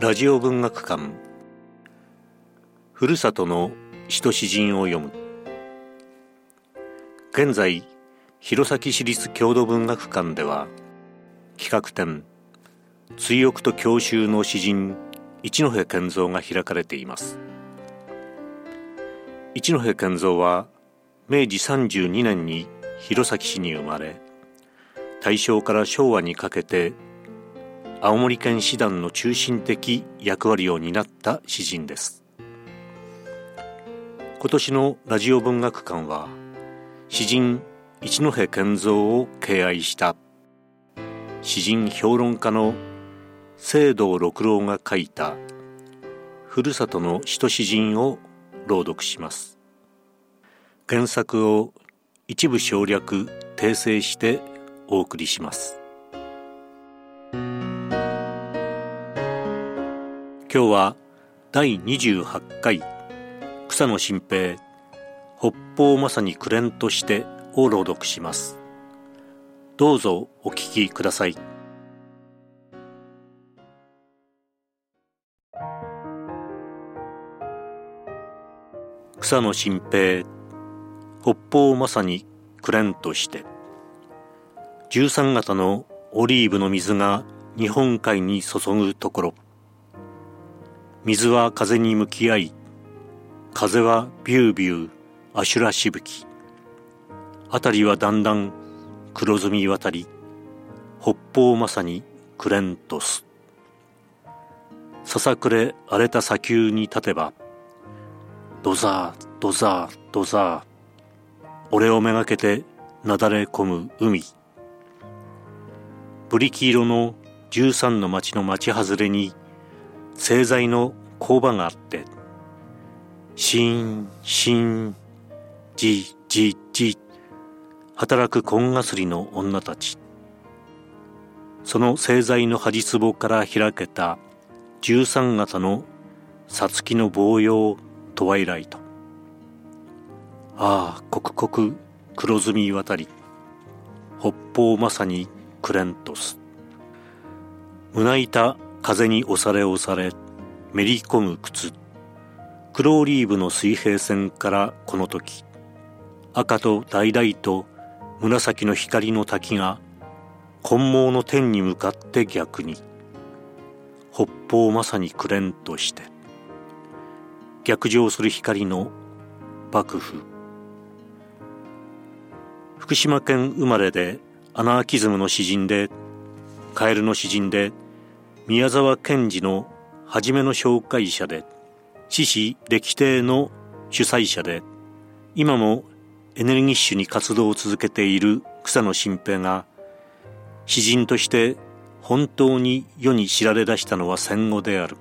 ラジオ文学館。ふるさとの詩と詩人を読む。現在弘前市立郷土文学館では企画展追憶と郷愁の詩人一戸健三が開かれています。一戸健三は明治32年に弘前市に生まれ大正から昭和にかけて青森県師団の中心的役割を担った詩人です。今年のラジオ文学館は詩人一戸健三を敬愛した。詩人評論家の聖堂六郎が書いたふるさとの詩と詩人を朗読します。原作を一部省略訂正してお送りします。今日は第28回草野新平北方まさにくれんとしてを朗読します。どうぞお聞きください。草野新平北方まさにくれんとして。13型のオリーブの水が日本海に注ぐところ。水は風に向き合い風はビュービューアシュラしぶき。辺りはだんだん黒ずみ渡り北方まさにクレントスささくれ荒れた砂丘に立てばドザードザードザー俺をめがけてなだれ込む海。ブリキ色の13の町の町外れに製材の工場があってシーンシーンじじじ働く紺がすりの女たち。その製材の端壺から開けた13型のさつきの棒葉トワイライト。ああ刻々黒ずみ渡り北方まさにクレントス。胸板風に押され押されめり込む靴。黒オリーブの水平線からこの時。赤と橙と紫の光の滝が本毛の天に向かって逆に。北方まさにくれんとして。逆上する光の幕府。福島県生まれでアナーキズムの詩人でカエルの詩人で宮沢賢治の初めの紹介者で獅子歴帝の主催者で今もエネルギッシュに活動を続けている草野新平が詩人として本当に世に知られ出したのは戦後である。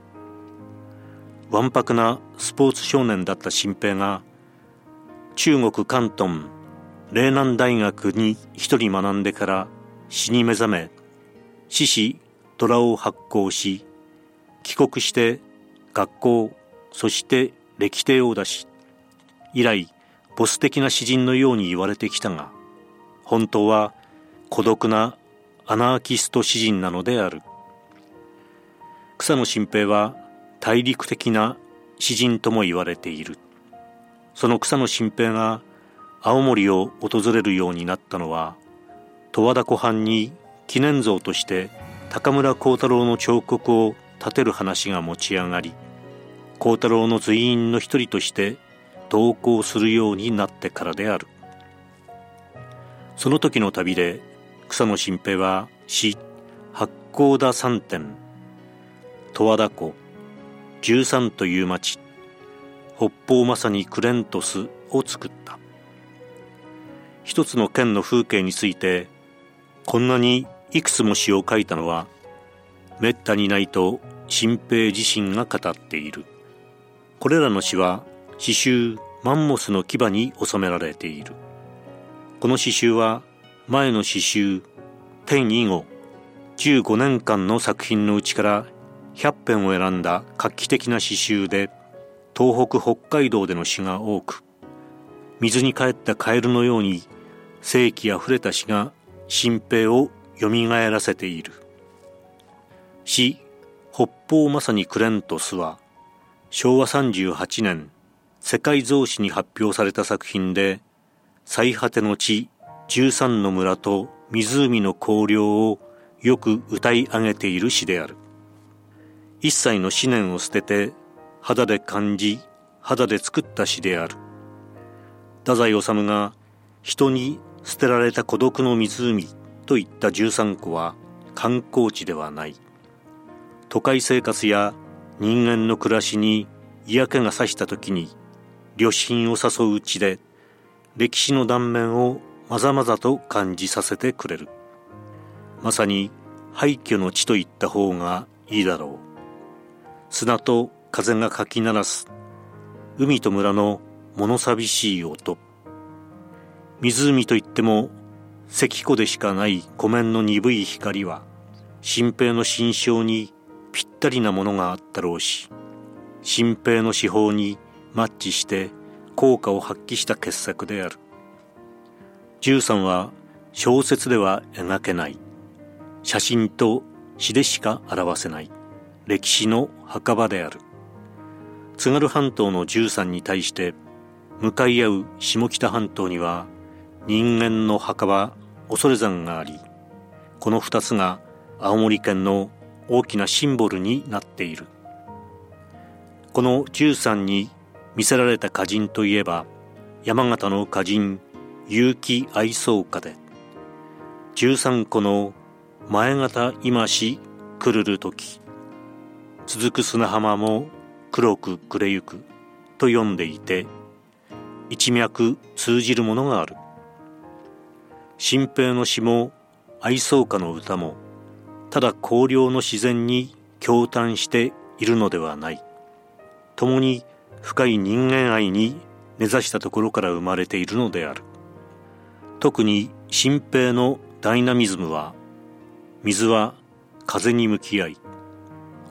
わんぱくなスポーツ少年だった新平が中国広東嶺南大学に一人学んでから詩に目覚め獅子虎を発行し帰国して学校そして歴帝を出し以来ボス的な詩人のように言われてきたが本当は孤独なアナーキスト詩人なのである。草野新平は大陸的な詩人とも言われている。その草野新平が青森を訪れるようになったのは十和田湖畔に記念像として高村光太郎の彫刻を立てる話が持ち上がり幸太郎の随員の一人として同行するようになってからである。その時の旅で草野新平は詩八甲田三点十和田湖十三という町北方まさにクレントスを作った。一つの県の風景についてこんなにいくつも詩を書いたのはめったにないと新平自身が語っている。これらの詩は詩集マンモスの牙に収められている。この詩集は前の詩集天以後15年間の作品のうちから100編を選んだ画期的な詩集で東北北海道での詩が多く水に帰ったカエルのように世紀あふれた詩が新平をよみがえらせている。詩北方まさにクレントスは昭和38年世界造詞に発表された作品で最果ての地13の村と湖の荒涼をよく歌い上げている詩である。一切の思念を捨てて肌で感じ肌で作った詩である。太宰治が人に捨てられた孤独の湖といった13個は観光地ではない。都会生活や人間の暮らしに嫌気がさした時に旅心を誘う地で歴史の断面をまざまざと感じさせてくれる。まさに廃墟の地といった方がいいだろう。砂と風がかき鳴らす。海と村の物寂しい音。湖といっても石湖でしかない湖面の鈍い光は新平の心象にぴったりなものがあったろうし新平の手法にマッチして効果を発揮した傑作である。13は小説では描けない。写真と詩でしか表せない。歴史の墓場である。津軽半島の13に対して向かい合う下北半島には人間の墓場恐山がありこの2つが青森県の大きなシンボルになっている。この13に見せられた歌人といえば山形の歌人結城愛想歌で13個の前方今しくるる時続く砂浜も黒く暮れゆくと読んでいて一脈通じるものがある。新平の詩も愛想歌の歌もただ荒涼の自然に驚嘆しているのではない。共に深い人間愛に根ざしたところから生まれているのである。特に新平のダイナミズムは水は風に向き合い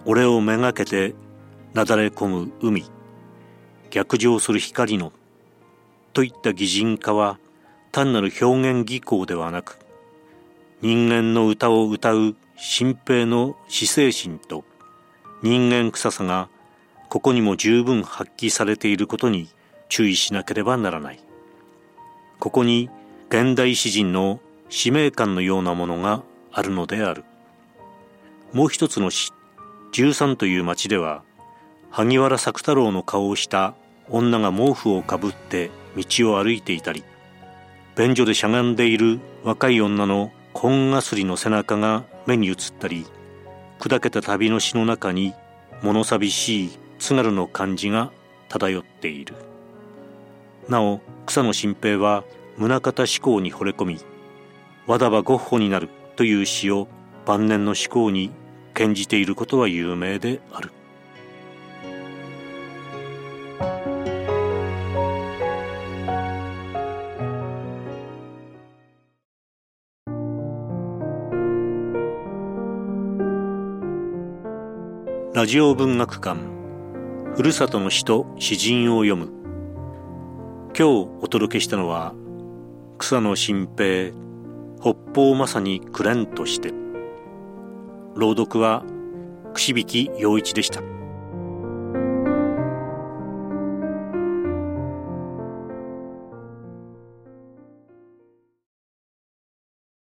俺をめがけてなだれ込む海逆上する光のといった擬人化は単なる表現技巧ではなく人間の歌を歌う新平の死精神と人間臭さがここにも十分発揮されていることに注意しなければならない。ここに現代詩人の使命感のようなものがあるのである。もう一つの詩13という町では萩原作太郎の顔をした女が毛布をかぶって道を歩いていたり便所でしゃがんでいる若い女の紺がすりの背中が目に映ったり砕けた旅の詩の中に物寂しい津軽の感じが漂っている。なお草野新平は宗像志向に惚れ込み和田はゴッホになるという詩を晩年の志向に献じていることは有名である。ラジオ文学館。ふるさとの詩と詩人を読む。今日お届けしたのは草野新平北方まさにクレンとして。朗読は串引陽一でした。